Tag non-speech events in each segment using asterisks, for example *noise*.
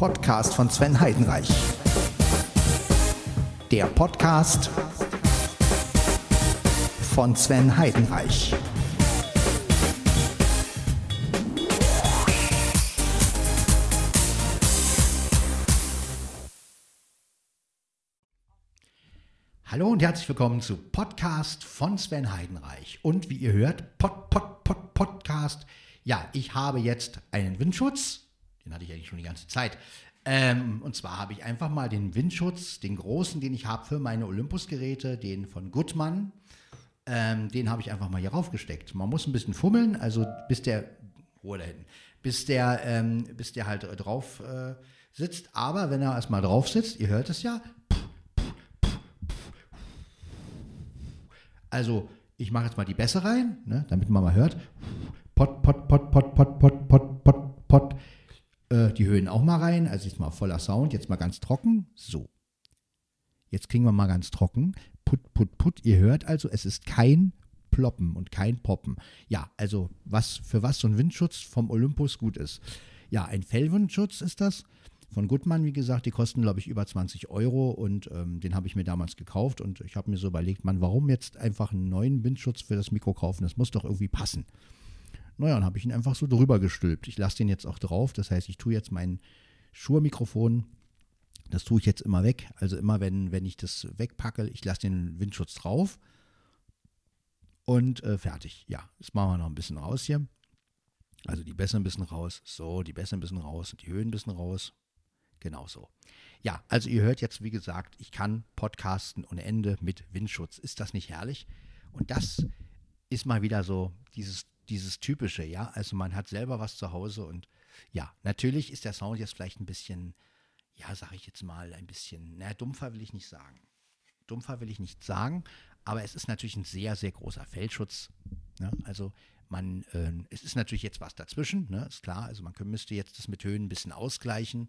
Podcast von Sven Heidenreich. Der Podcast von Sven Heidenreich. Hallo und herzlich willkommen zu Podcast von Sven Heidenreich. Und wie ihr hört, Pod, Pod, Pod, Podcast. Ja, ich habe jetzt einen Windschutz. Den hatte ich eigentlich schon die ganze Zeit. Ähm, und zwar habe ich einfach mal den Windschutz, den großen, den ich habe für meine Olympus-Geräte, den von Gutmann. Ähm, den habe ich einfach mal hier raufgesteckt. Man muss ein bisschen fummeln, also bis der, Ruhe da hinten, bis der, ähm, bis der halt drauf äh, sitzt. Aber wenn er erstmal drauf sitzt, ihr hört es ja, Also, ich mache jetzt mal die Bässe rein, ne, damit man mal hört. Pot, pot, pot, pot, pot, pot, pot, pot, pot. Äh, die Höhen auch mal rein. Also jetzt mal voller Sound, jetzt mal ganz trocken. So. Jetzt kriegen wir mal ganz trocken. Put, put, put. Ihr hört also, es ist kein Ploppen und kein Poppen. Ja, also was für was so ein Windschutz vom Olympus gut ist. Ja, ein Fellwindschutz ist das von Gutmann, wie gesagt, die kosten, glaube ich, über 20 Euro und ähm, den habe ich mir damals gekauft und ich habe mir so überlegt, man, warum jetzt einfach einen neuen Windschutz für das Mikro kaufen? Das muss doch irgendwie passen. Naja, dann habe ich ihn einfach so drüber gestülpt. Ich lasse den jetzt auch drauf, das heißt, ich tue jetzt mein Schuhe-Mikrofon, das tue ich jetzt immer weg. Also immer, wenn, wenn ich das wegpacke, ich lasse den Windschutz drauf und äh, fertig. Ja, jetzt machen wir noch ein bisschen raus hier. Also die Bässe ein bisschen raus, so, die Bässe ein bisschen raus, die Höhen ein bisschen raus genauso. Ja, also ihr hört jetzt, wie gesagt, ich kann podcasten ohne Ende mit Windschutz. Ist das nicht herrlich? Und das ist mal wieder so dieses, dieses typische, ja. Also man hat selber was zu Hause und ja, natürlich ist der Sound jetzt vielleicht ein bisschen, ja, sage ich jetzt mal, ein bisschen, naja, dumpfer will ich nicht sagen. Dumpfer will ich nicht sagen, aber es ist natürlich ein sehr, sehr großer Feldschutz. Ne? Also man, äh, es ist natürlich jetzt was dazwischen, ne? ist klar. Also man müsste jetzt das mit Höhen ein bisschen ausgleichen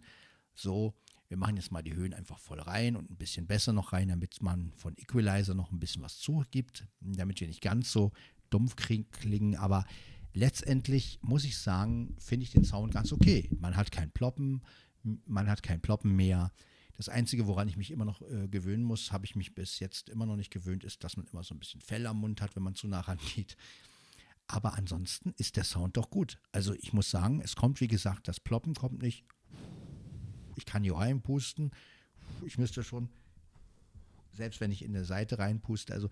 so, wir machen jetzt mal die Höhen einfach voll rein und ein bisschen besser noch rein, damit man von Equalizer noch ein bisschen was zugibt, damit wir nicht ganz so dumpf klingen. Aber letztendlich muss ich sagen, finde ich den Sound ganz okay. Man hat kein Ploppen, man hat kein Ploppen mehr. Das Einzige, woran ich mich immer noch äh, gewöhnen muss, habe ich mich bis jetzt immer noch nicht gewöhnt, ist, dass man immer so ein bisschen Fell am Mund hat, wenn man zu nah rangeht. Aber ansonsten ist der Sound doch gut. Also ich muss sagen, es kommt, wie gesagt, das Ploppen kommt nicht ich kann hier reinpusten. Ich müsste schon, selbst wenn ich in der Seite reinpuste, also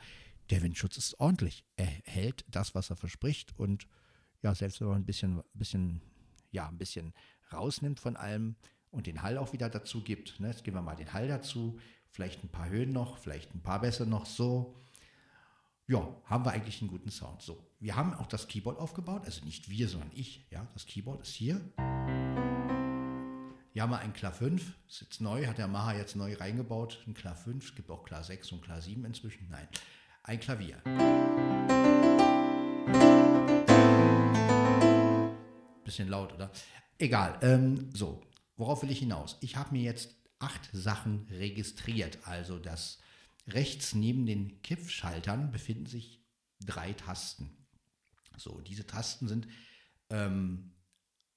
der Windschutz ist ordentlich. Er hält das, was er verspricht und ja, selbst wenn man ein bisschen, bisschen, ja, ein bisschen rausnimmt von allem und den Hall auch wieder dazu gibt, ne, jetzt geben wir mal den Hall dazu, vielleicht ein paar Höhen noch, vielleicht ein paar besser noch so. Ja, haben wir eigentlich einen guten Sound. So, wir haben auch das Keyboard aufgebaut, also nicht wir, sondern ich. Ja, das Keyboard ist hier. Hier haben wir ein Klar 5, ist jetzt neu, hat der Maha jetzt neu reingebaut, ein Klar 5, es gibt auch Klar 6 und Klar 7 inzwischen. Nein, ein Klavier. Bisschen laut, oder? Egal. Ähm, so, worauf will ich hinaus? Ich habe mir jetzt acht Sachen registriert. Also das rechts neben den Kippschaltern befinden sich drei Tasten. So, diese Tasten sind ähm,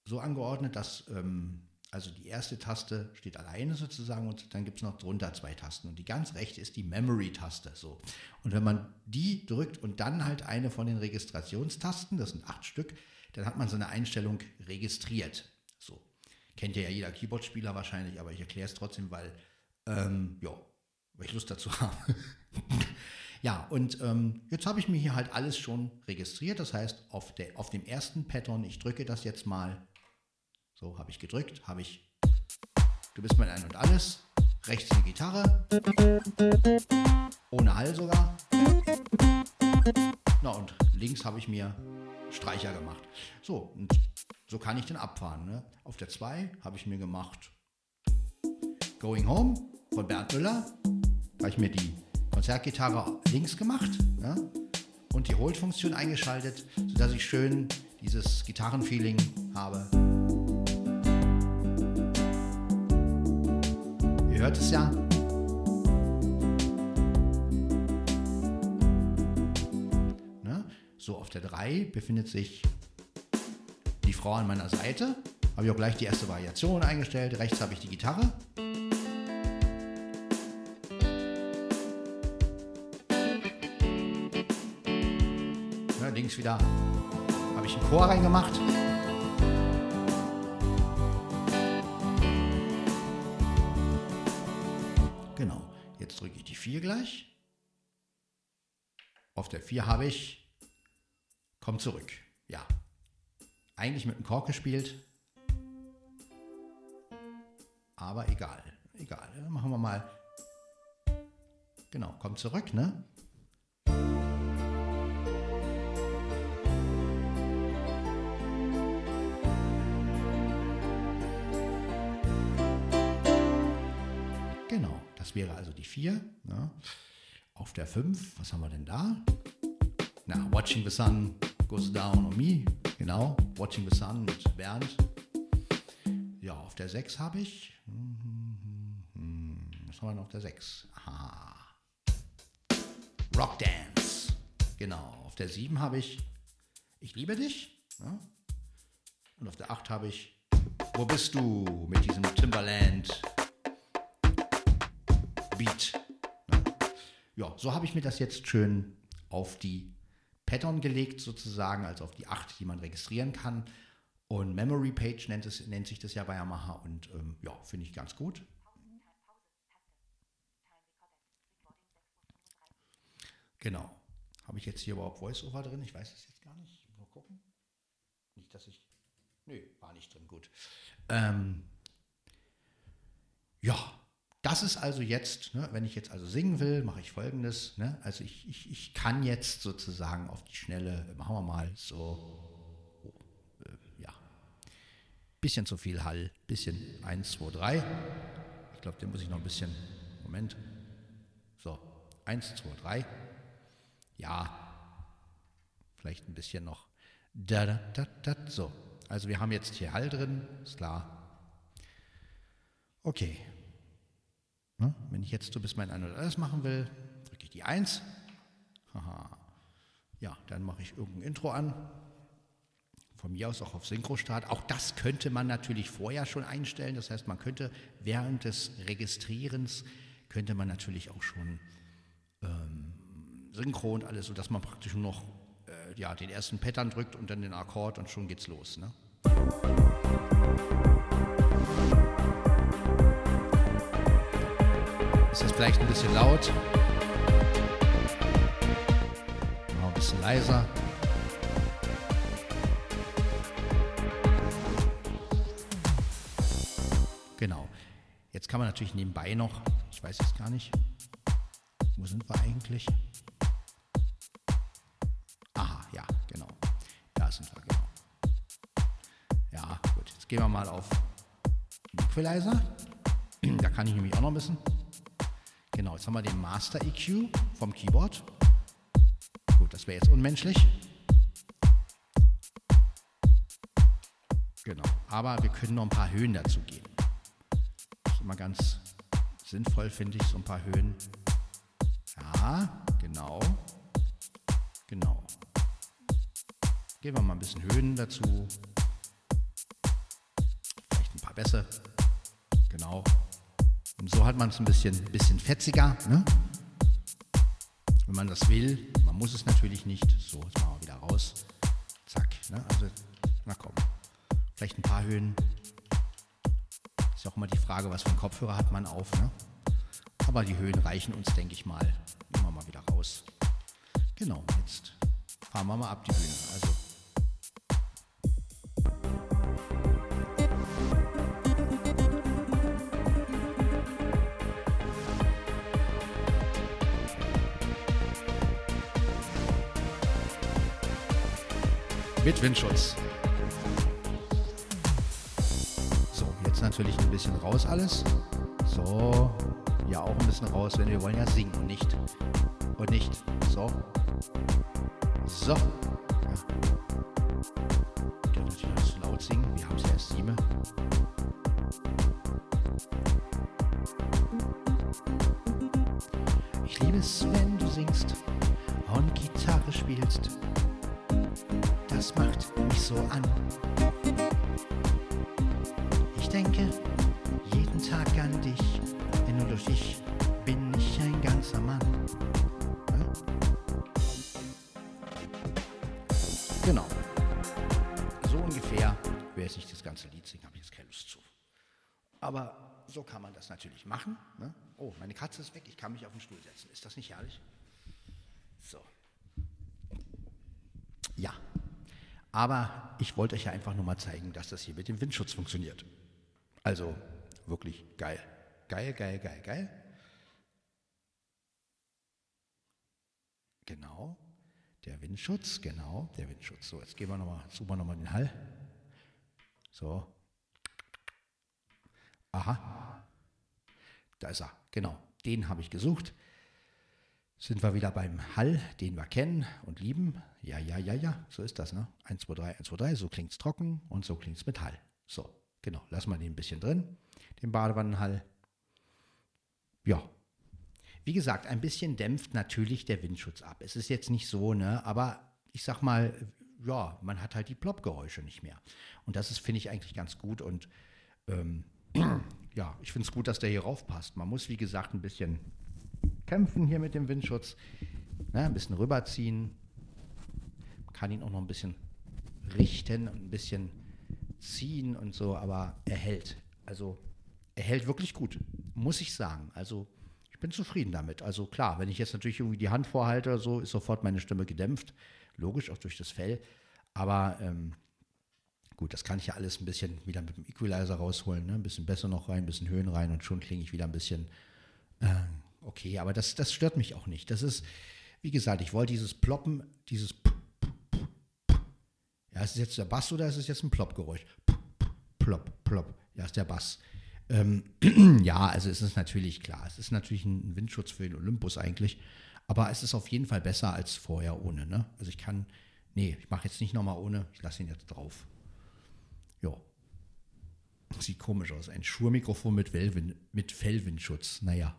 so angeordnet, dass ähm, also die erste Taste steht alleine sozusagen und dann gibt es noch drunter zwei Tasten. Und die ganz rechte ist die Memory-Taste. So. Und wenn man die drückt und dann halt eine von den Registrationstasten, das sind acht Stück, dann hat man so eine Einstellung registriert. So. Kennt ja jeder Keyboard-Spieler wahrscheinlich, aber ich erkläre es trotzdem, weil, ähm, ja, weil ich Lust dazu *laughs* habe. ja, und ähm, jetzt habe ich mir hier halt alles schon registriert. Das heißt, auf, der, auf dem ersten Pattern, ich drücke das jetzt mal so, habe ich gedrückt, habe ich Du bist mein Ein und Alles, rechts die Gitarre, ohne Hall sogar. Na und links habe ich mir Streicher gemacht. So, und so kann ich dann abfahren. Ne? Auf der 2 habe ich mir gemacht Going Home von Bernd Müller. Da habe ich mir die Konzertgitarre links gemacht ja? und die Hold-Funktion eingeschaltet, sodass ich schön dieses Gitarrenfeeling habe. Hört es ja. Ne? So, auf der 3 befindet sich die Frau an meiner Seite. Habe ich auch gleich die erste Variation eingestellt. Rechts habe ich die Gitarre. Ja, links wieder habe ich einen Chor reingemacht. Gleich. Auf der 4 habe ich Komm zurück. Ja. Eigentlich mit dem Kork gespielt. Aber egal. Egal. Machen wir mal. Genau, komm zurück, ne? Das wäre also die 4. Ne? Auf der 5, was haben wir denn da? Na, Watching the Sun Goes Down on Me. Genau, Watching the Sun mit Bernd. Ja, auf der 6 habe ich. Was haben wir noch auf der 6? Aha. Rock Dance. Genau, auf der 7 habe ich Ich liebe dich. Ja? Und auf der 8 habe ich Wo bist du mit diesem Timberland Beat. Ja, so habe ich mir das jetzt schön auf die Pattern gelegt, sozusagen, also auf die 8, die man registrieren kann. Und Memory Page nennt, es, nennt sich das ja bei Yamaha und ähm, ja, finde ich ganz gut. Genau. Habe ich jetzt hier überhaupt Voiceover drin? Ich weiß es jetzt gar nicht. Mal gucken. Nicht, dass ich. Nö, war nicht drin. Gut. Ähm, ja, das ist also jetzt, ne, wenn ich jetzt also singen will, mache ich folgendes. Ne, also ich, ich, ich kann jetzt sozusagen auf die Schnelle, machen wir mal so, oh, äh, ja, bisschen zu viel Hall, bisschen 1, 2, 3. Ich glaube, den muss ich noch ein bisschen, Moment. So, 1, 2, 3. Ja, vielleicht ein bisschen noch. Da, da, da, da, so, also wir haben jetzt hier Hall drin, ist klar. Okay, Ne? Wenn ich jetzt so bis mein ein oder alles machen will, drücke ich die 1. Haha. Ja, dann mache ich irgendein Intro an. Von mir aus auch auf Synchro-Start. Auch das könnte man natürlich vorher schon einstellen. Das heißt, man könnte während des Registrierens, könnte man natürlich auch schon ähm, Synchro und alles, sodass man praktisch nur noch äh, ja, den ersten Pattern drückt und dann den Akkord und schon geht's los. Ne? Ist das vielleicht ein bisschen laut? Noch ein bisschen leiser. Genau. Jetzt kann man natürlich nebenbei noch, ich weiß es gar nicht, wo sind wir eigentlich? Aha, ja, genau. Da sind wir, genau. Ja, gut. Jetzt gehen wir mal auf Equalizer. Da kann ich nämlich auch noch ein bisschen. Jetzt haben wir den Master EQ vom Keyboard. Gut, das wäre jetzt unmenschlich. Genau, aber wir können noch ein paar Höhen dazu geben. Das ist immer ganz sinnvoll, finde ich, so ein paar Höhen. Ja, genau. Genau. Geben wir mal ein bisschen Höhen dazu. Vielleicht ein paar Bässe. Genau. So hat man es ein bisschen, bisschen fetziger. Ne? Wenn man das will, man muss es natürlich nicht. So, jetzt machen wir wieder raus. Zack. Ne? Also, na komm. Vielleicht ein paar Höhen. Ist ja auch immer die Frage, was für einen Kopfhörer hat man auf. Ne? Aber die Höhen reichen uns, denke ich mal. Nehmen wir mal wieder raus. Genau, jetzt fahren wir mal ab die Bühne. Also mit Windschutz. So, jetzt natürlich ein bisschen raus alles. So, ja auch ein bisschen raus, wenn wir wollen ja singen und nicht und nicht. So. So. Ja. Ich kann natürlich zu laut singen. Wir haben es erst sieben. Ich liebe es, wenn du singst und Gitarre spielst das macht mich so an. denke jeden Tag an dich, denn nur durch dich bin ich ein ganzer Mann. Ja? Genau. So ungefähr werde ich das ganze Lied singen, habe ich jetzt keine Lust zu. Aber so kann man das natürlich machen. Ne? Oh, meine Katze ist weg, ich kann mich auf den Stuhl setzen. Ist das nicht herrlich? So. Ja. Aber ich wollte euch ja einfach nur mal zeigen, dass das hier mit dem Windschutz funktioniert. Also wirklich geil. Geil, geil, geil, geil. Genau. Der Windschutz, genau, der Windschutz. So, jetzt gehen wir nochmal, suchen wir nochmal den Hall. So. Aha. Da ist er, genau. Den habe ich gesucht. Sind wir wieder beim Hall, den wir kennen und lieben. Ja, ja, ja, ja, so ist das, ne? 1, 2, 3, 1, 2, 3, so klingt es trocken und so klingt es mit Hall. So, genau, lassen wir den ein bisschen drin, den Badewannenhall. Ja, wie gesagt, ein bisschen dämpft natürlich der Windschutz ab. Es ist jetzt nicht so, ne, aber ich sag mal, ja, man hat halt die Ploppgeräusche nicht mehr. Und das ist, finde ich, eigentlich ganz gut und ähm, *clears throat* ja, ich finde es gut, dass der hier raufpasst. Man muss, wie gesagt, ein bisschen kämpfen hier mit dem Windschutz, ne, ein bisschen rüberziehen. Kann ihn auch noch ein bisschen richten und ein bisschen ziehen und so, aber er hält. Also er hält wirklich gut, muss ich sagen. Also ich bin zufrieden damit. Also klar, wenn ich jetzt natürlich irgendwie die Hand vorhalte oder so, ist sofort meine Stimme gedämpft. Logisch, auch durch das Fell. Aber ähm, gut, das kann ich ja alles ein bisschen wieder mit dem Equalizer rausholen. Ne? Ein bisschen besser noch rein, ein bisschen Höhen rein und schon klinge ich wieder ein bisschen äh, okay. Aber das, das stört mich auch nicht. Das ist, wie gesagt, ich wollte dieses Ploppen, dieses P ja, ist es jetzt der Bass oder ist es jetzt ein Ploppgeräusch? Plopp, plopp. Ja, ist der Bass. Ähm, *clears throat* ja, also es ist natürlich klar. Es ist natürlich ein Windschutz für den Olympus eigentlich. Aber es ist auf jeden Fall besser als vorher ohne. Ne? Also ich kann, nee, ich mache jetzt nicht nochmal ohne. Ich lasse ihn jetzt drauf. Ja. Sieht komisch aus. Ein Schurmikrofon mit, mit Fellwindschutz. Naja.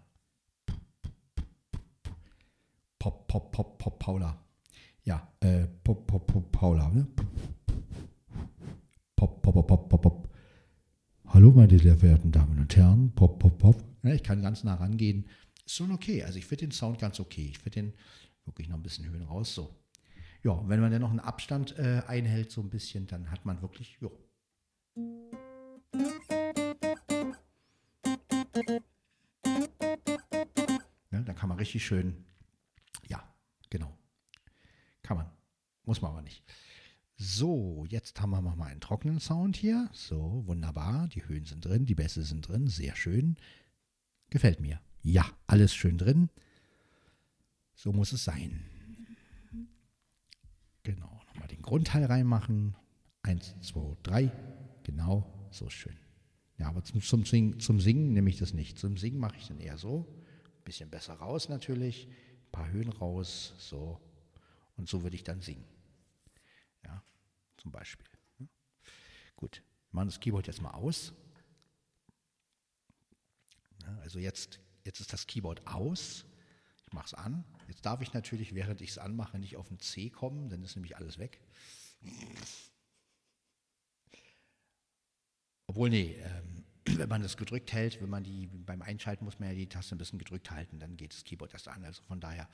Pop, pop, pop, pop, Paula. Ja, äh, pop, pop, pop, Paula. Ne? Pop, pop, pop, pop, pop, pop. Hallo, meine sehr verehrten Damen und Herren. Pop, pop, pop. Ja, ich kann ganz nah rangehen. Ist schon okay. Also ich finde den Sound ganz okay. Ich finde den wirklich noch ein bisschen Höhen raus. So. Ja, wenn man dann noch einen Abstand äh, einhält, so ein bisschen, dann hat man wirklich, ja. Ja, dann kann man richtig schön, genau. Kann man. Muss man aber nicht. So, jetzt haben wir mal einen trockenen Sound hier. So, wunderbar. Die Höhen sind drin, die Bässe sind drin. Sehr schön. Gefällt mir. Ja, alles schön drin. So muss es sein. Genau, nochmal den Grundteil reinmachen. Eins, zwei, drei. Genau, so schön. Ja, aber zum, zum, Singen, zum Singen nehme ich das nicht. Zum Singen mache ich dann eher so. Ein bisschen besser raus natürlich. Paar Höhen raus. So. Und so würde ich dann singen. Ja, zum Beispiel. Gut, wir machen das Keyboard jetzt mal aus. Ja, also jetzt, jetzt ist das Keyboard aus. Ich mache es an. Jetzt darf ich natürlich, während ich es anmache, nicht auf ein C kommen, dann ist nämlich alles weg. Obwohl, nee, ähm, wenn man das gedrückt hält, wenn man die beim Einschalten muss man ja die Taste ein bisschen gedrückt halten, dann geht das Keyboard erst an. Also von daher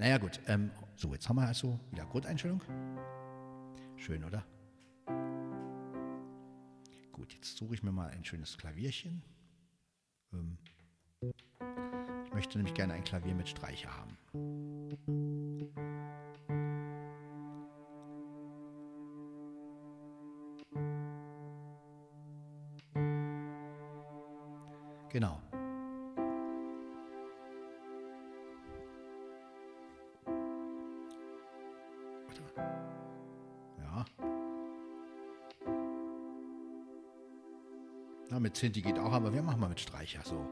naja gut, ähm, so jetzt haben wir also wieder Grundeinstellung. Schön, oder? Gut, jetzt suche ich mir mal ein schönes Klavierchen. Ähm, ich möchte nämlich gerne ein Klavier mit Streicher haben. Genau. Ja, mit Zinti geht auch, aber wir machen mal mit Streicher so.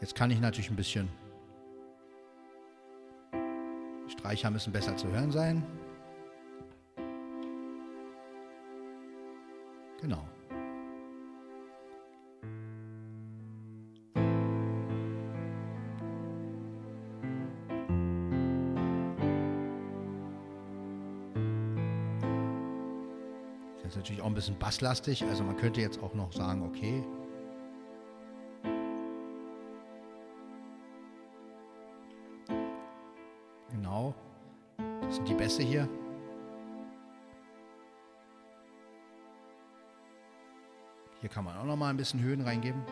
Jetzt kann ich natürlich ein bisschen. Streicher müssen besser zu hören sein. Genau. Basslastig. Also man könnte jetzt auch noch sagen, okay. Genau. Das sind die Bässe hier. Hier kann man auch noch mal ein bisschen Höhen reingeben.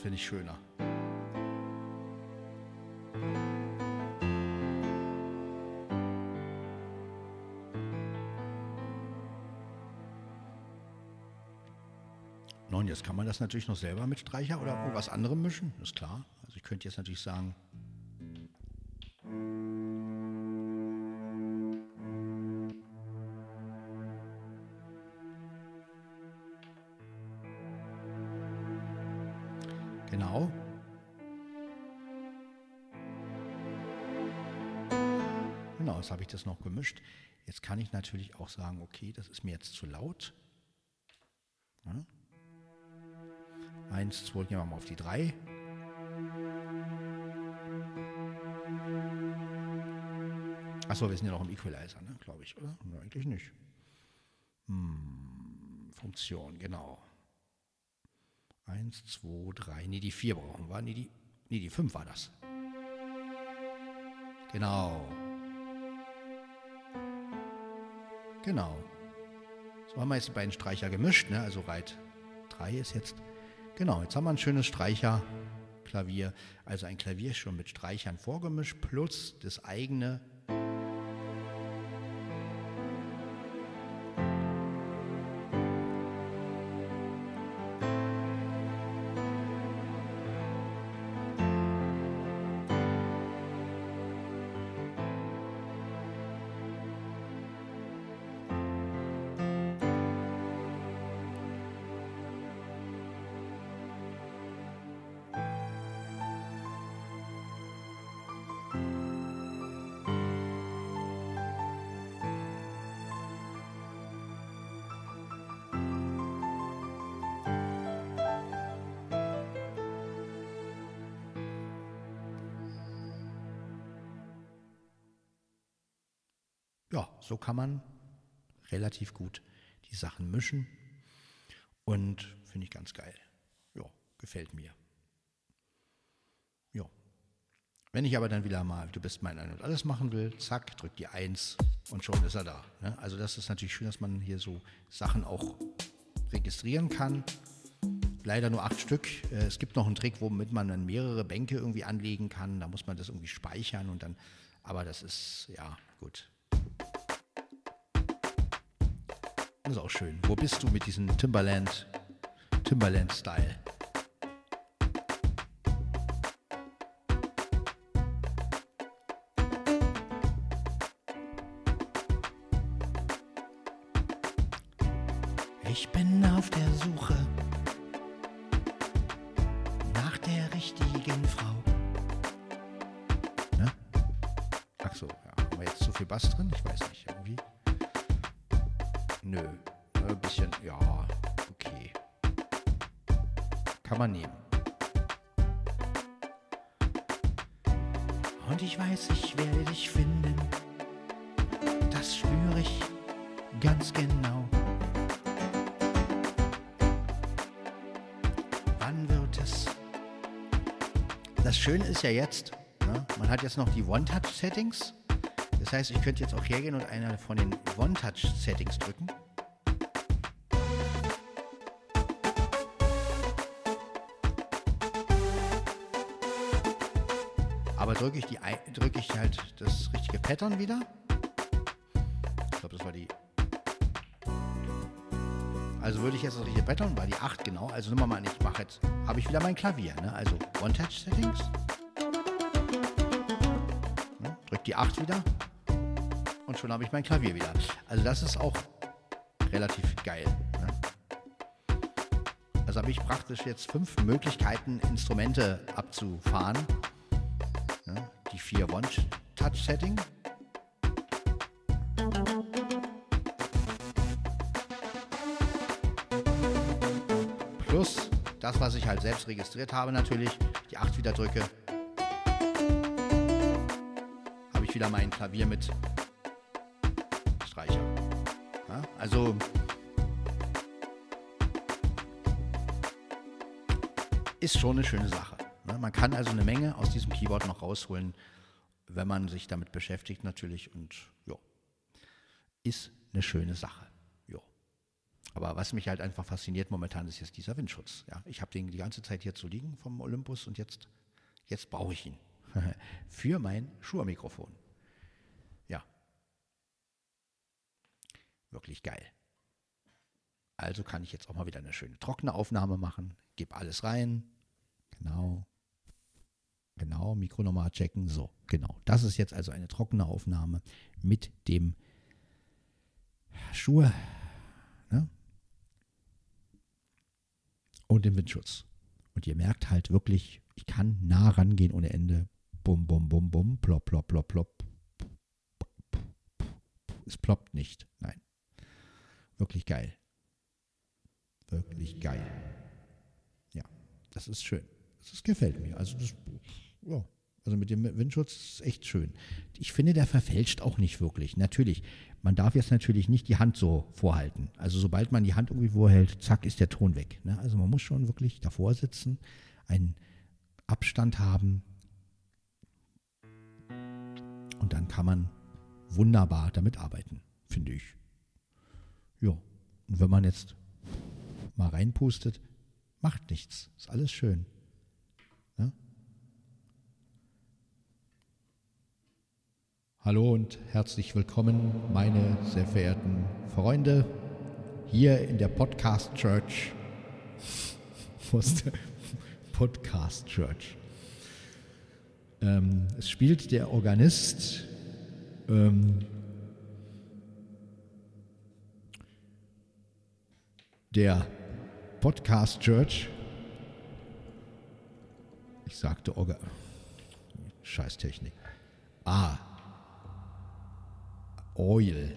Finde ich schöner. Nun, jetzt kann man das natürlich noch selber mit Streicher oder irgendwas anderem mischen, ist klar. Also ich könnte jetzt natürlich sagen, Genau, jetzt habe ich das noch gemischt. Jetzt kann ich natürlich auch sagen, okay, das ist mir jetzt zu laut. Ja. Eins, zwei, gehen wir mal auf die drei. Achso, wir sind ja noch im Equalizer, ne? glaube ich, oder? Ja, eigentlich nicht. Hm, Funktion, genau. Eins, zwei, drei. Nee, die vier brauchen wir. Nee, die, nee, die fünf war das. Genau. Genau. So haben wir jetzt die beiden Streicher gemischt. Ne? Also Reit 3 ist jetzt. Genau, jetzt haben wir ein schönes Streicherklavier. Also ein Klavier schon mit Streichern vorgemischt plus das eigene so kann man relativ gut die Sachen mischen und finde ich ganz geil. Ja, gefällt mir. Ja. Wenn ich aber dann wieder mal, du bist mein Ein und Alles machen will, zack, drück die Eins und schon ist er da. Ne? Also das ist natürlich schön, dass man hier so Sachen auch registrieren kann. Leider nur acht Stück. Äh, es gibt noch einen Trick, womit man dann mehrere Bänke irgendwie anlegen kann. Da muss man das irgendwie speichern und dann, aber das ist, ja, gut. Ist auch schön. Wo bist du mit diesem Timberland, Timberland-Style? Ist ja jetzt, ne, man hat jetzt noch die One-Touch-Settings. Das heißt, ich könnte jetzt auch hergehen und einer von den One-Touch-Settings drücken. Aber drücke ich, die, drücke ich halt das richtige Pattern wieder. Ich glaube, das war die. Also würde ich jetzt das richtige Pattern, war die 8 genau. Also nehmen mal an, ich mache jetzt, habe ich wieder mein Klavier. Ne? Also One-Touch-Settings die 8 wieder und schon habe ich mein Klavier wieder. Also das ist auch relativ geil. Ne? Also habe ich praktisch jetzt fünf Möglichkeiten, Instrumente abzufahren. Ne? Die vier One-Touch-Setting. Plus das, was ich halt selbst registriert habe natürlich, die 8 wieder drücke ich wieder mein Klavier mit Streicher. Ja, also ist schon eine schöne Sache. Ne? Man kann also eine Menge aus diesem Keyboard noch rausholen, wenn man sich damit beschäftigt natürlich und ja, ist eine schöne Sache. Jo. Aber was mich halt einfach fasziniert momentan ist jetzt dieser Windschutz. Ja, ich habe den die ganze Zeit hier zu liegen vom Olympus und jetzt, jetzt brauche ich ihn *laughs* für mein Schuhe-Mikrofon. Ja, wirklich geil. Also kann ich jetzt auch mal wieder eine schöne trockene Aufnahme machen. Gebe alles rein. Genau. Genau, Mikro nochmal checken. So, genau. Das ist jetzt also eine trockene Aufnahme mit dem Schuhe ne? und dem Windschutz. Und ihr merkt halt wirklich, ich kann nah rangehen ohne Ende. Bum, bum, bum, bum, plopp, plopp, plopp, plopp. Es ploppt nicht. Nein. Wirklich geil. Wirklich geil. Ja, das ist schön. Das gefällt mir. Also das ja, also mit dem Windschutz ist echt schön. Ich finde, der verfälscht auch nicht wirklich. Natürlich, man darf jetzt natürlich nicht die Hand so vorhalten. Also sobald man die Hand irgendwie vorhält, zack, ist der Ton weg. Ne? Also man muss schon wirklich davor sitzen, einen Abstand haben und dann kann man wunderbar damit arbeiten, finde ich. Ja, und wenn man jetzt mal reinpustet, macht nichts. Ist alles schön. Ja? Hallo und herzlich willkommen, meine sehr verehrten Freunde, hier in der Podcast Church. *laughs* Podcast Church? Ähm, es spielt der Organist ähm, der Podcast Church. Ich sagte Orga. Scheißtechnik. Ah, Oil.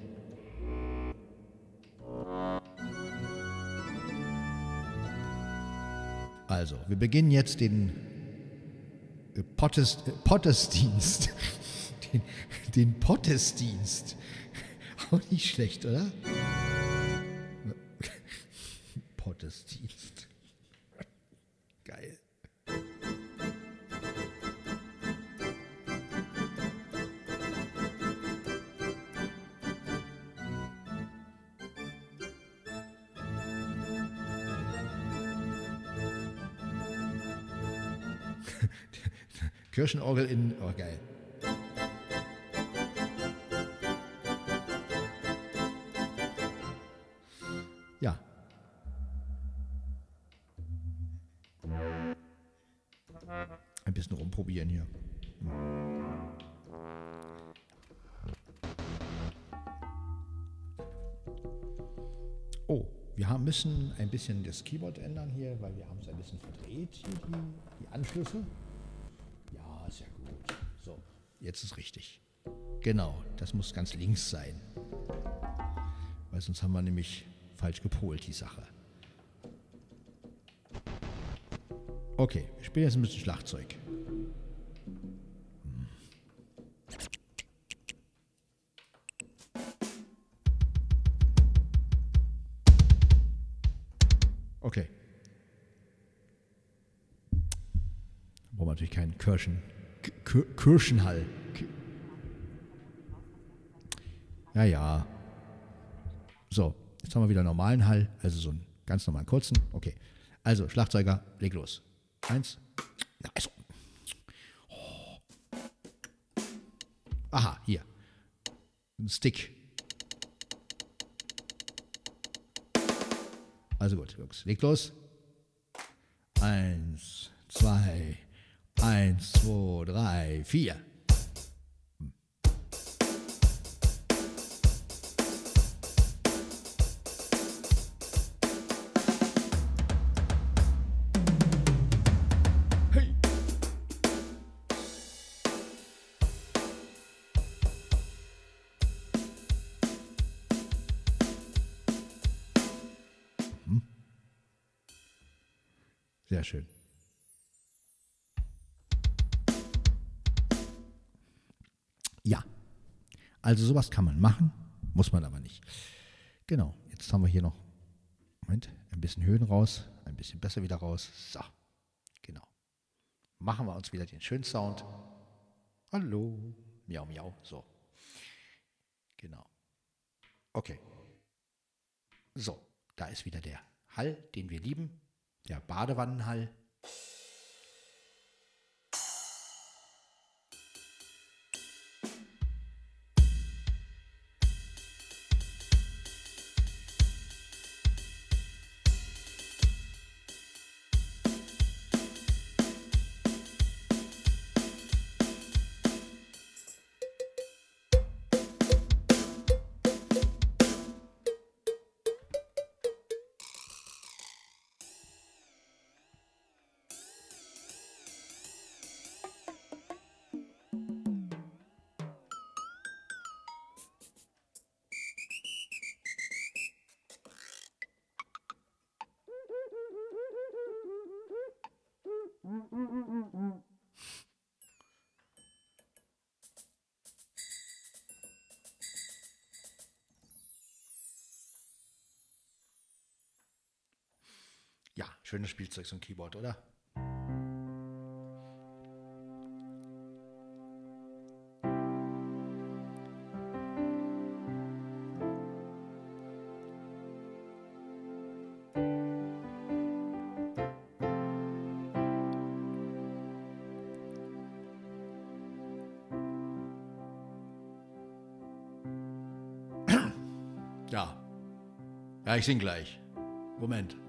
Also, wir beginnen jetzt den Pottes, Pottesdienst. *laughs* Den, den Pottesdienst. Auch nicht schlecht, oder? Pottesdienst. *laughs* Geil. *laughs* Kirchenorgel in, oh geil. Rumprobieren hier. Oh, wir haben, müssen ein bisschen das Keyboard ändern hier, weil wir haben es ein bisschen verdreht, hier die, die Anschlüsse. Ja, ja gut. So, jetzt ist richtig. Genau, das muss ganz links sein. Weil sonst haben wir nämlich falsch gepolt, die Sache. Okay, ich spiele jetzt ein bisschen Schlagzeug. Kirschen, K Kirschenhall. K ja, ja. So, jetzt haben wir wieder normalen Hall, also so einen ganz normalen kurzen. Okay. Also, Schlagzeuger, leg los. Eins. Ja, also. Oh. Aha, hier. Ein Stick. Also gut, Jungs, leg los. Eins, zwei, eins, zwei, drei, vier. Also sowas kann man machen, muss man aber nicht. Genau, jetzt haben wir hier noch, Moment, ein bisschen Höhen raus, ein bisschen besser wieder raus. So, genau. Machen wir uns wieder den schönen Sound. Hallo, miau, miau, so. Genau. Okay. So, da ist wieder der Hall, den wir lieben, der Badewannenhall. Ja, schönes Spielzeug, so ein Keyboard, oder? Ja. Ja, ich sing gleich. Moment.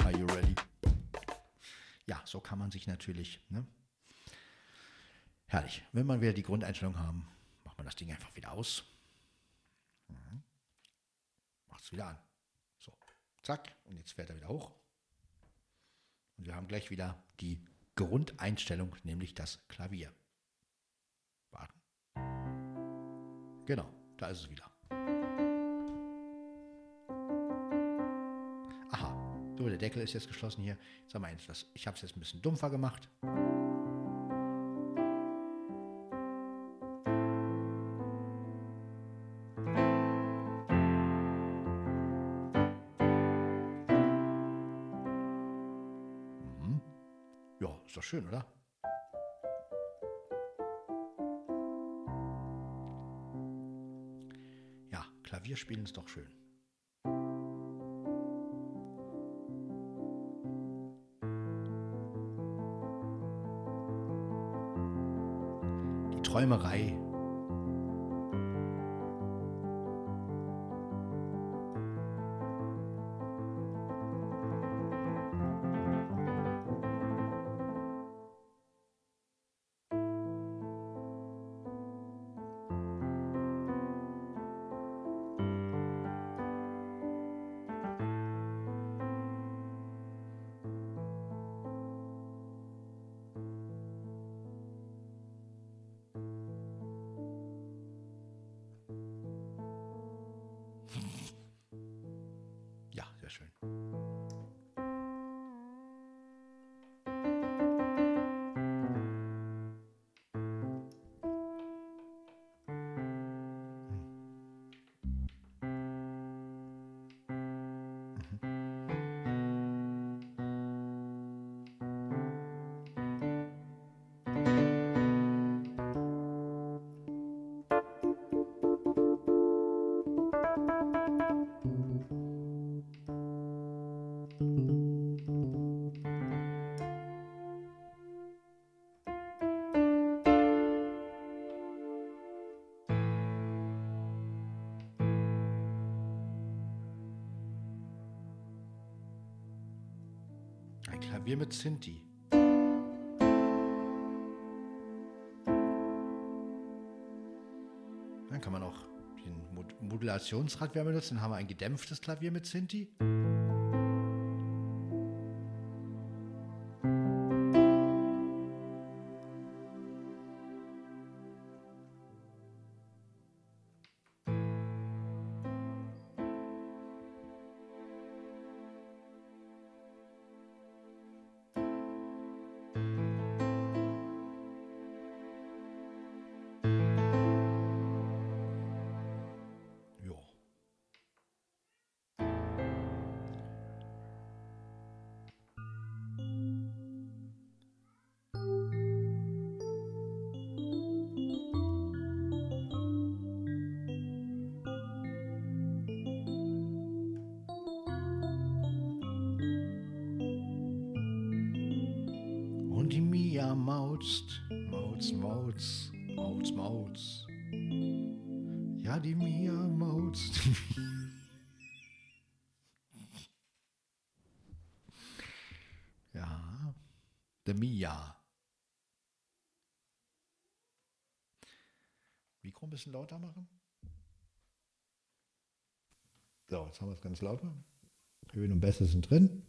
Are you ready? Ja, so kann man sich natürlich, ne? Herrlich. Wenn man wieder die Grundeinstellung haben, macht man das Ding einfach wieder aus. Mhm. Macht es wieder an. So, zack. Und jetzt fährt er wieder hoch. Und wir haben gleich wieder die Grundeinstellung, nämlich das Klavier. Warten. Genau, da ist es wieder. Aha, so, der Deckel ist jetzt geschlossen hier. Sag mal ich habe es jetzt ein bisschen dumpfer gemacht. Schön, oder? Ja, Klavier spielen ist doch schön. Die Träumerei. Klavier mit Sinti. Dann kann man auch den Mod Modulationsrad benutzen. Dann haben wir ein gedämpftes Klavier mit Sinti. Mauzt, mauz, mauz, mauz, mauz. Ja, die Mia mauzt. *laughs* ja, der Mia. Mikro ein bisschen lauter machen. So, jetzt haben wir es ganz lauter. Höhen und Bässe sind drin.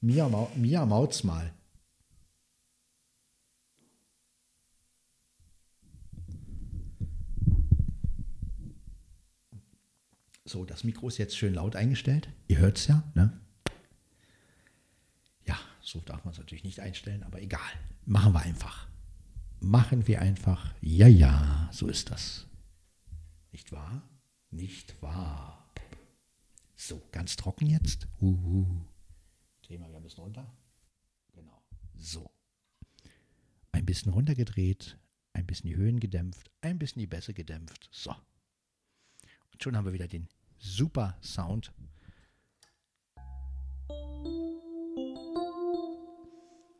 Mia, Mia Mautz mal. So, das Mikro ist jetzt schön laut eingestellt. Ihr hört es ja, ne? Ja, so darf man es natürlich nicht einstellen, aber egal. Machen wir einfach. Machen wir einfach. Ja, ja, so ist das. Nicht wahr? Nicht wahr? So, ganz trocken jetzt. Uhu. Drehen wir wieder ein bisschen runter. Genau. So. Ein bisschen runtergedreht, ein bisschen die Höhen gedämpft, ein bisschen die Bässe gedämpft. So. Und schon haben wir wieder den super Sound.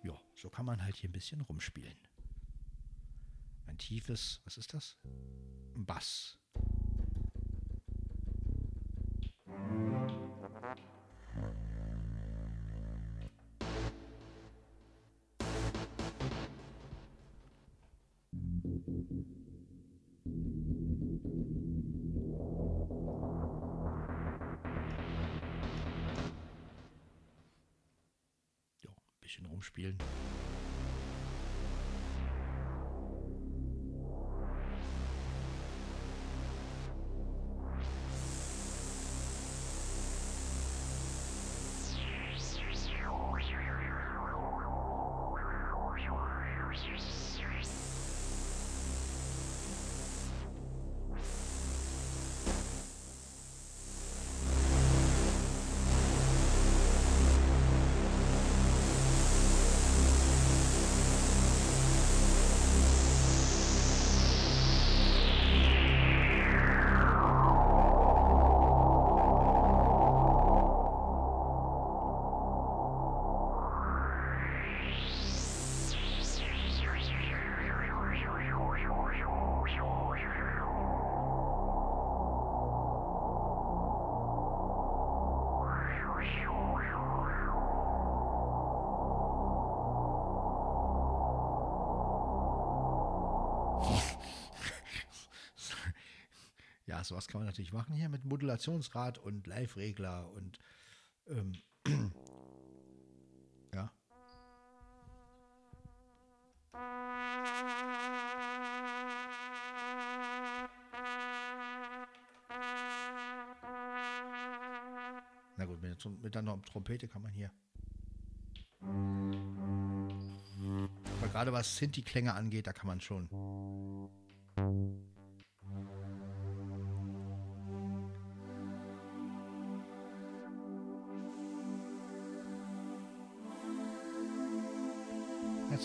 Ja, so kann man halt hier ein bisschen rumspielen. Ein tiefes, was ist das? Ein Bass. Ein Sowas kann man natürlich machen hier mit Modulationsrad und Live-Regler und ähm, *clears throat* ja. Na gut, mit, mit einer Trompete kann man hier. Aber gerade was Sinti-Klänge angeht, da kann man schon.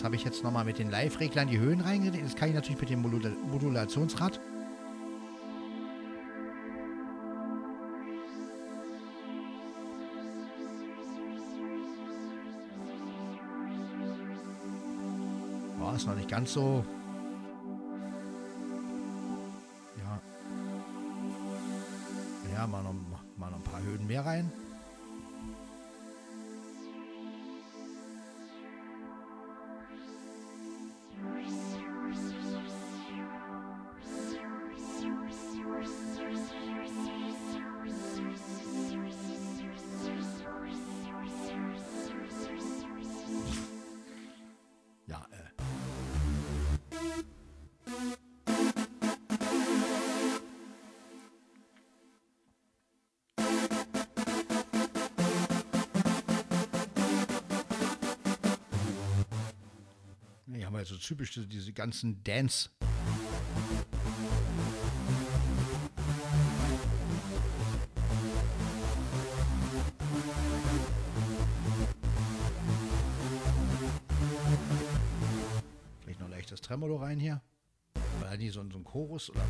Jetzt habe ich jetzt nochmal mit den Live-Reglern die Höhen reingelegt. Das kann ich natürlich mit dem Modul Modulationsrad. War es noch nicht ganz so. Typisch diese- ganzen Dance. Vielleicht noch leichtes Tremolo rein hier. Die so, so ein Chorus oder.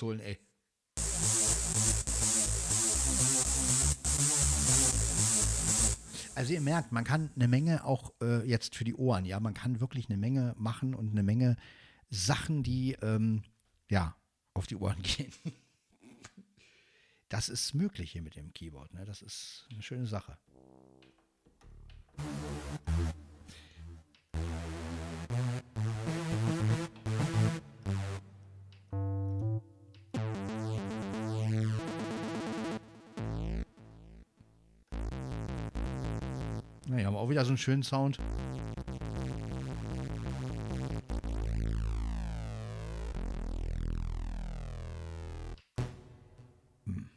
Rausholen, ey. Also ihr merkt, man kann eine Menge auch äh, jetzt für die Ohren, ja, man kann wirklich eine Menge machen und eine Menge Sachen, die ähm, ja auf die Ohren *laughs* gehen. Das ist möglich hier mit dem Keyboard, ne? Das ist eine schöne Sache. Na, auch wieder so einen schönen Sound. Hm.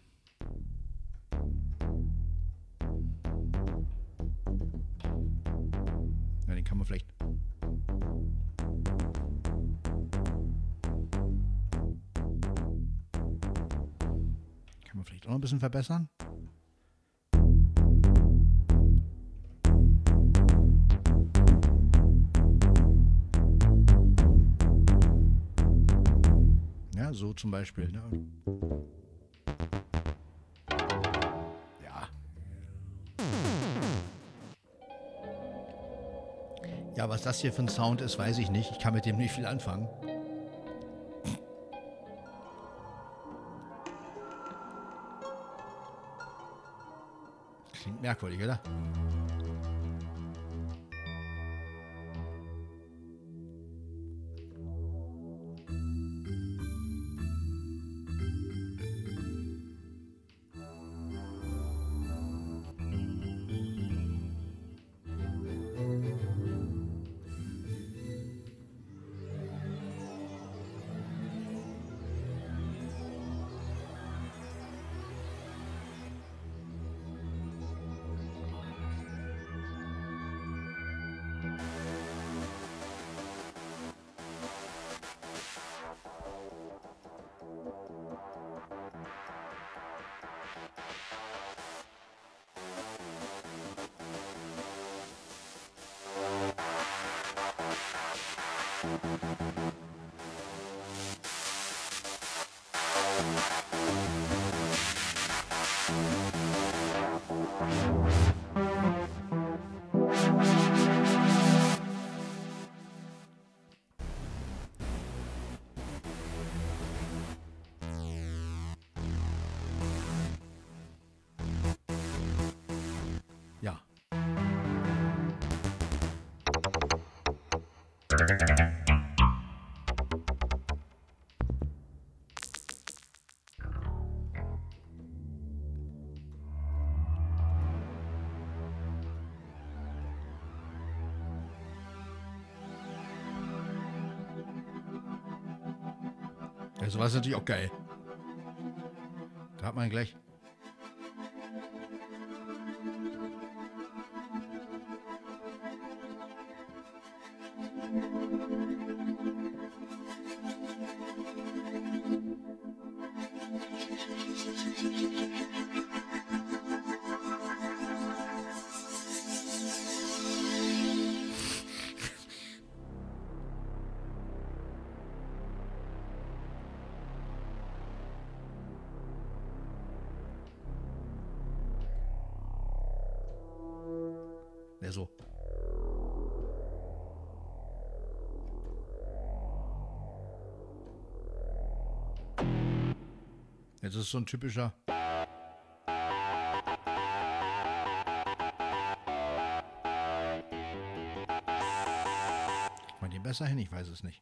Den kann man vielleicht. Kann man vielleicht auch noch ein bisschen verbessern. So zum Beispiel. Ne? Ja. Ja, was das hier für ein Sound ist, weiß ich nicht. Ich kann mit dem nicht viel anfangen. Klingt merkwürdig, oder? Sowas ist natürlich auch geil. Da hat man gleich. So ein typischer. Kriegt man den besser hin? Ich weiß es nicht.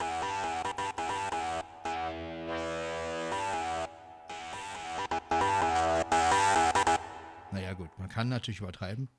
Naja, gut, man kann natürlich übertreiben.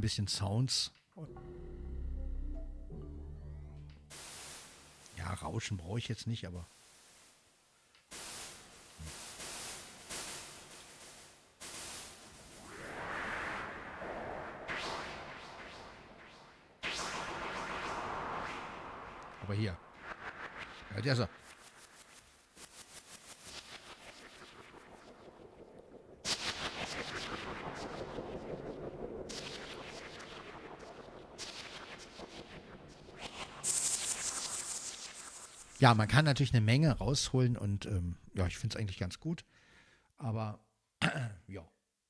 Ein bisschen Sounds. Ja, Rauschen brauche ich jetzt nicht, aber. Aber hier. Ja, der ist er. Ja, man kann natürlich eine Menge rausholen und ähm, ja, ich finde es eigentlich ganz gut. Aber *clears throat* ja,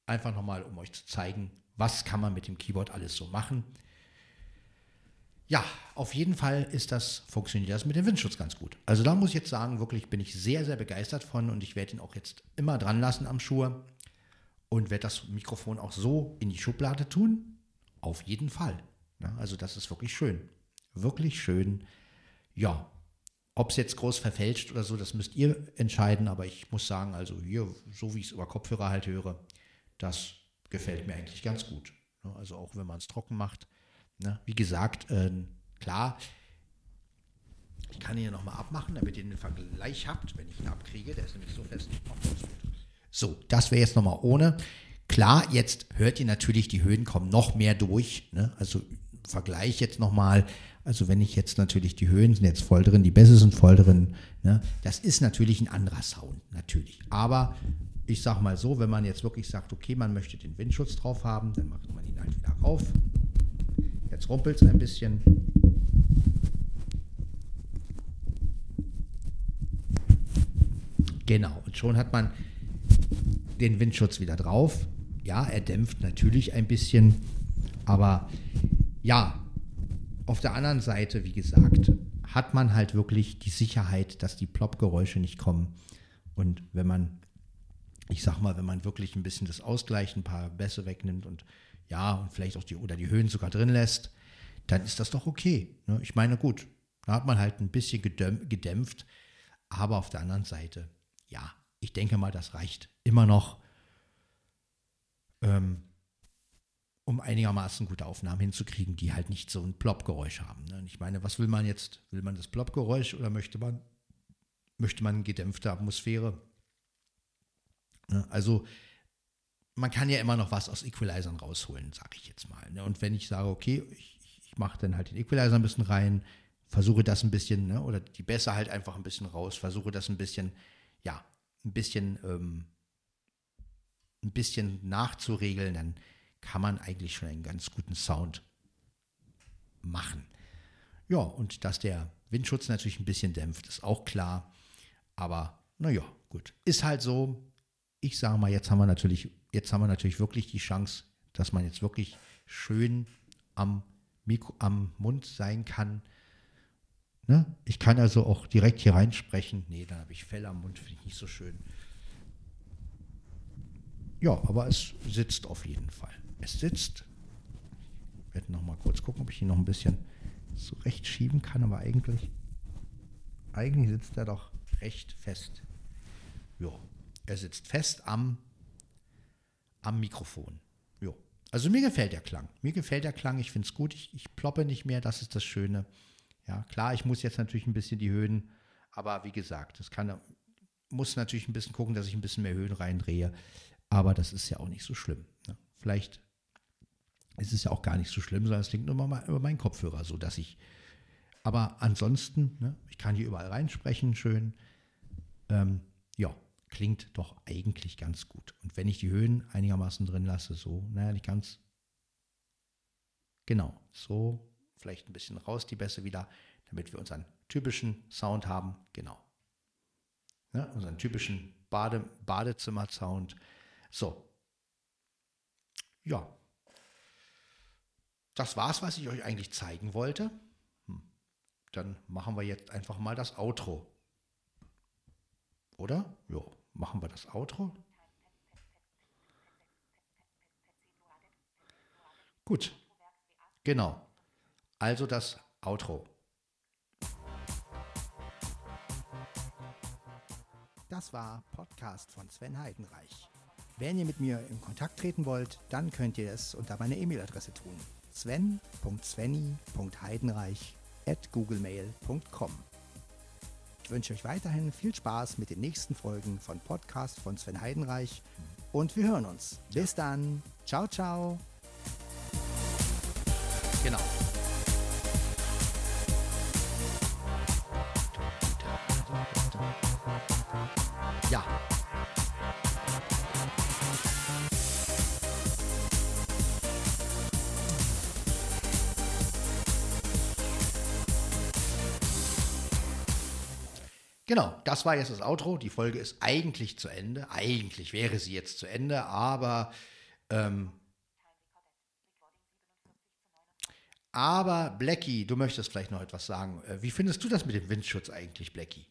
einfach nochmal, um euch zu zeigen, was kann man mit dem Keyboard alles so machen. Ja, auf jeden Fall ist das, funktioniert das mit dem Windschutz ganz gut. Also da muss ich jetzt sagen, wirklich bin ich sehr, sehr begeistert von und ich werde ihn auch jetzt immer dran lassen am Schuhe und werde das Mikrofon auch so in die Schublade tun. Auf jeden Fall. Ja, also das ist wirklich schön. Wirklich schön. Ja, ob es jetzt groß verfälscht oder so, das müsst ihr entscheiden, aber ich muss sagen, also hier, so wie ich es über Kopfhörer halt höre, das gefällt mir eigentlich ganz gut. Ne? Also auch wenn man es trocken macht. Ne? Wie gesagt, äh, klar, ich kann ihn nochmal abmachen, damit ihr den Vergleich habt, wenn ich ihn abkriege. Der ist nämlich so fest. So, das wäre jetzt nochmal ohne. Klar, jetzt hört ihr natürlich, die Höhen kommen noch mehr durch. Ne? Also Vergleich jetzt nochmal. Also wenn ich jetzt natürlich die Höhen sind jetzt voll drin, die Bässe sind voll drin, ne? das ist natürlich ein anderer Sound, natürlich. Aber ich sage mal so, wenn man jetzt wirklich sagt, okay, man möchte den Windschutz drauf haben, dann macht man ihn halt wieder rauf. Jetzt rumpelt es ein bisschen. Genau, und schon hat man den Windschutz wieder drauf. Ja, er dämpft natürlich ein bisschen, aber ja, auf der anderen Seite, wie gesagt, hat man halt wirklich die Sicherheit, dass die Plop-Geräusche nicht kommen. Und wenn man, ich sag mal, wenn man wirklich ein bisschen das Ausgleich, ein paar Bässe wegnimmt und ja, und vielleicht auch die oder die Höhen sogar drin lässt, dann ist das doch okay. Ne? Ich meine, gut, da hat man halt ein bisschen gedämpft, aber auf der anderen Seite, ja, ich denke mal, das reicht immer noch. Ähm, um einigermaßen gute Aufnahmen hinzukriegen, die halt nicht so ein Plop-Geräusch haben. Ne? Ich meine, was will man jetzt? Will man das Plop-Geräusch oder möchte man, möchte man gedämpfte Atmosphäre? Ne? Also man kann ja immer noch was aus Equalizern rausholen, sage ich jetzt mal. Ne? Und wenn ich sage, okay, ich, ich mache dann halt den Equalizer ein bisschen rein, versuche das ein bisschen, ne? oder die Bässe halt einfach ein bisschen raus, versuche das ein bisschen, ja, ein bisschen, ähm, ein bisschen nachzuregeln, dann kann man eigentlich schon einen ganz guten Sound machen. Ja, und dass der Windschutz natürlich ein bisschen dämpft, ist auch klar. Aber naja, gut. Ist halt so. Ich sage mal, jetzt haben wir natürlich, jetzt haben wir natürlich wirklich die Chance, dass man jetzt wirklich schön am, Mikro, am Mund sein kann. Ne? Ich kann also auch direkt hier reinsprechen. Nee, dann habe ich Fell am Mund, finde ich nicht so schön. Ja, aber es sitzt auf jeden Fall es sitzt. Ich werde noch mal kurz gucken, ob ich ihn noch ein bisschen zurecht schieben kann, aber eigentlich, eigentlich sitzt er doch recht fest. Ja, er sitzt fest am, am Mikrofon. Ja. Also mir gefällt der Klang. Mir gefällt der Klang, ich finde es gut. Ich, ich ploppe nicht mehr, das ist das Schöne. Ja, klar, ich muss jetzt natürlich ein bisschen die Höhen, aber wie gesagt, das kann, muss natürlich ein bisschen gucken, dass ich ein bisschen mehr Höhen reindrehe. Aber das ist ja auch nicht so schlimm. Ne? Vielleicht es ist ja auch gar nicht so schlimm, sondern es klingt nur mal über meinen Kopfhörer, so dass ich. Aber ansonsten, ne, ich kann hier überall reinsprechen, schön. Ähm, ja, klingt doch eigentlich ganz gut. Und wenn ich die Höhen einigermaßen drin lasse, so, naja, nicht ganz. Genau, so, vielleicht ein bisschen raus die Bässe wieder, damit wir unseren typischen Sound haben. Genau. Ne, unseren typischen Bade, Badezimmer-Sound. So. Ja, das war's, was ich euch eigentlich zeigen wollte. Hm. Dann machen wir jetzt einfach mal das Outro. Oder? Jo, machen wir das Outro. Gut. Genau. Also das Outro. Das war Podcast von Sven Heidenreich. Wenn ihr mit mir in Kontakt treten wollt, dann könnt ihr es unter meiner E-Mail-Adresse tun. sven.svenny.heidenreich at googlemail.com Ich wünsche euch weiterhin viel Spaß mit den nächsten Folgen von Podcast von Sven Heidenreich und wir hören uns. Bis dann. Ciao, ciao. Genau. Genau, das war jetzt das Outro. Die Folge ist eigentlich zu Ende. Eigentlich wäre sie jetzt zu Ende, aber ähm, aber Blackie, du möchtest vielleicht noch etwas sagen. Äh, wie findest du das mit dem Windschutz eigentlich, Blackie?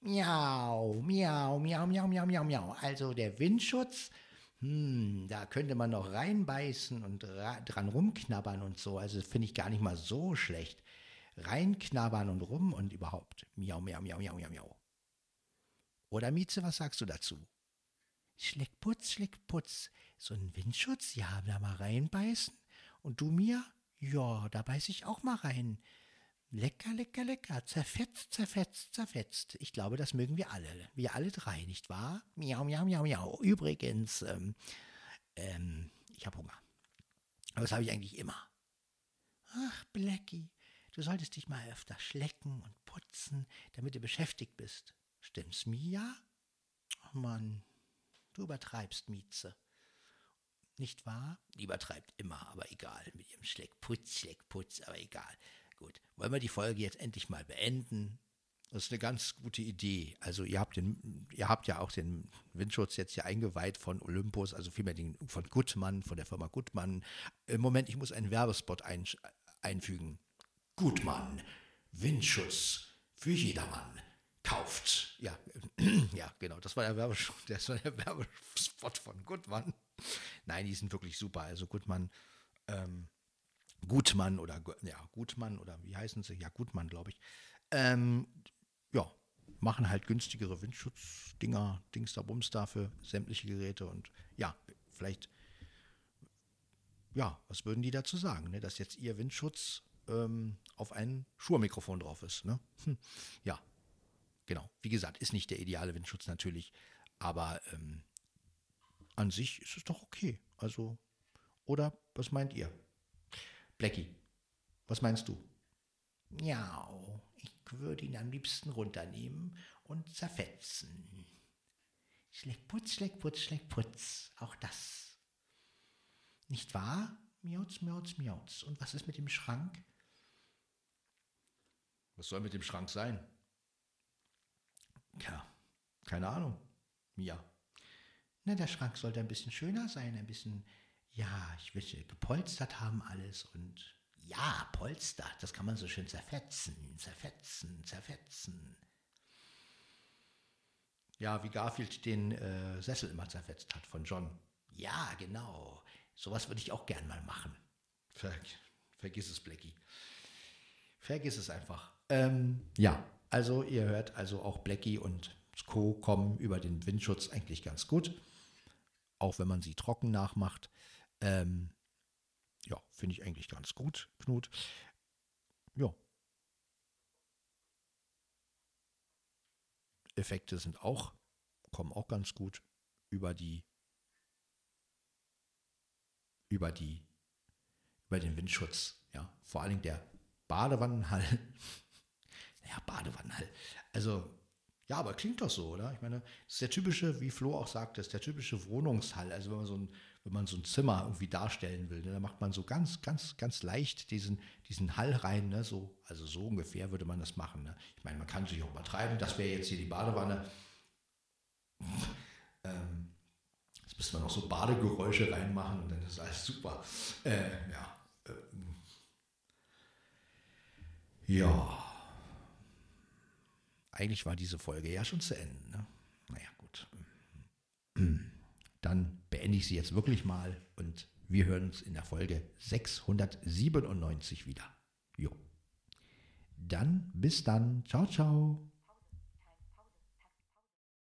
Miau, miau, miau, miau, miau, miau, miau. Also der Windschutz, hm, da könnte man noch reinbeißen und ra dran rumknabbern und so. Also finde ich gar nicht mal so schlecht. Reinknabbern und rum und überhaupt. Miau, miau, miau, miau, miau, miau. Oder Mieze, was sagst du dazu? Schleckputz, Schleckputz. So ein Windschutz, ja, da mal reinbeißen. Und du mir? Ja, da beiß ich auch mal rein. Lecker, lecker, lecker. Zerfetzt, zerfetzt, zerfetzt. Ich glaube, das mögen wir alle. Wir alle drei, nicht wahr? Miau, miau, miau, miau. Übrigens, ähm, ähm, ich habe Hunger. Aber das habe ich eigentlich immer. Ach, Blackie, du solltest dich mal öfter schlecken und putzen, damit du beschäftigt bist. Stimmt's, Mia? Oh Mann, du übertreibst, Mieze. Nicht wahr? Die übertreibt immer, aber egal. Mit ihrem Schleckputz, Schleckputz, aber egal. Gut, wollen wir die Folge jetzt endlich mal beenden? Das ist eine ganz gute Idee. Also ihr habt, den, ihr habt ja auch den Windschutz jetzt hier eingeweiht von Olympus, also vielmehr den, von Gutmann, von der Firma Gutmann. Im Moment, ich muss einen Werbespot ein, einfügen. Gutmann, Windschutz für jedermann. Kauft. Ja, *clears throat* ja, genau. Das war der, Werbespot, *laughs* der Werbespot von Gutmann. Nein, die sind wirklich super. Also Gutmann, ähm, Gutmann oder ja, Gutmann oder wie heißen sie? Ja, Gutmann, glaube ich. Ähm, ja, machen halt günstigere Windschutzdinger, Dings da Bums da für sämtliche Geräte und ja, vielleicht, ja, was würden die dazu sagen, ne? dass jetzt ihr Windschutz ähm, auf ein Schurmikrofon drauf ist. Ne? Hm. Ja, genau. Wie gesagt, ist nicht der ideale Windschutz natürlich, aber ähm, an sich ist es doch okay. Also, oder was meint ihr? Blackie, was meinst du? Ja, ich würde ihn am liebsten runternehmen und zerfetzen. Schleckputz, Schleckputz, Schleckputz, auch das. Nicht wahr? Miauz, miauz, miauz. Und was ist mit dem Schrank? Was soll mit dem Schrank sein? Ja, keine Ahnung. Mia. Na, der Schrank sollte ein bisschen schöner sein, ein bisschen ja, ich will gepolstert haben alles und ja, Polster, das kann man so schön zerfetzen, zerfetzen, zerfetzen. Ja, wie Garfield den äh, Sessel immer zerfetzt hat von John. Ja, genau. Sowas würde ich auch gern mal machen. Ver vergiss es, Blackie. Vergiss es einfach. Ähm, ja, also ihr hört also auch Blackie und Co. kommen über den Windschutz eigentlich ganz gut. Auch wenn man sie trocken nachmacht. Ähm, ja, finde ich eigentlich ganz gut, Knut. Ja. Effekte sind auch, kommen auch ganz gut über die, über die, über den Windschutz. Ja, vor allen Dingen der Badewannenhall. Ja, Badewannenhall. Also ja, aber klingt doch so, oder? Ich meine, das ist der typische, wie Flo auch sagte, ist der typische Wohnungshall. Also wenn man so ein, wenn man so ein Zimmer irgendwie darstellen will, ne, dann macht man so ganz, ganz, ganz leicht diesen, diesen Hall rein, ne, so, also so ungefähr würde man das machen. Ne? Ich meine, man kann sich auch übertreiben, das wäre jetzt hier die Badewanne. *laughs* ähm, jetzt müsste man noch so Badegeräusche reinmachen und dann ist alles super. Äh, ja, äh, Ja. Eigentlich war diese Folge ja schon zu Ende. Ne? Naja, gut. Dann beende ich sie jetzt wirklich mal und wir hören uns in der Folge 697 wieder. Jo. Dann bis dann. Ciao, ciao.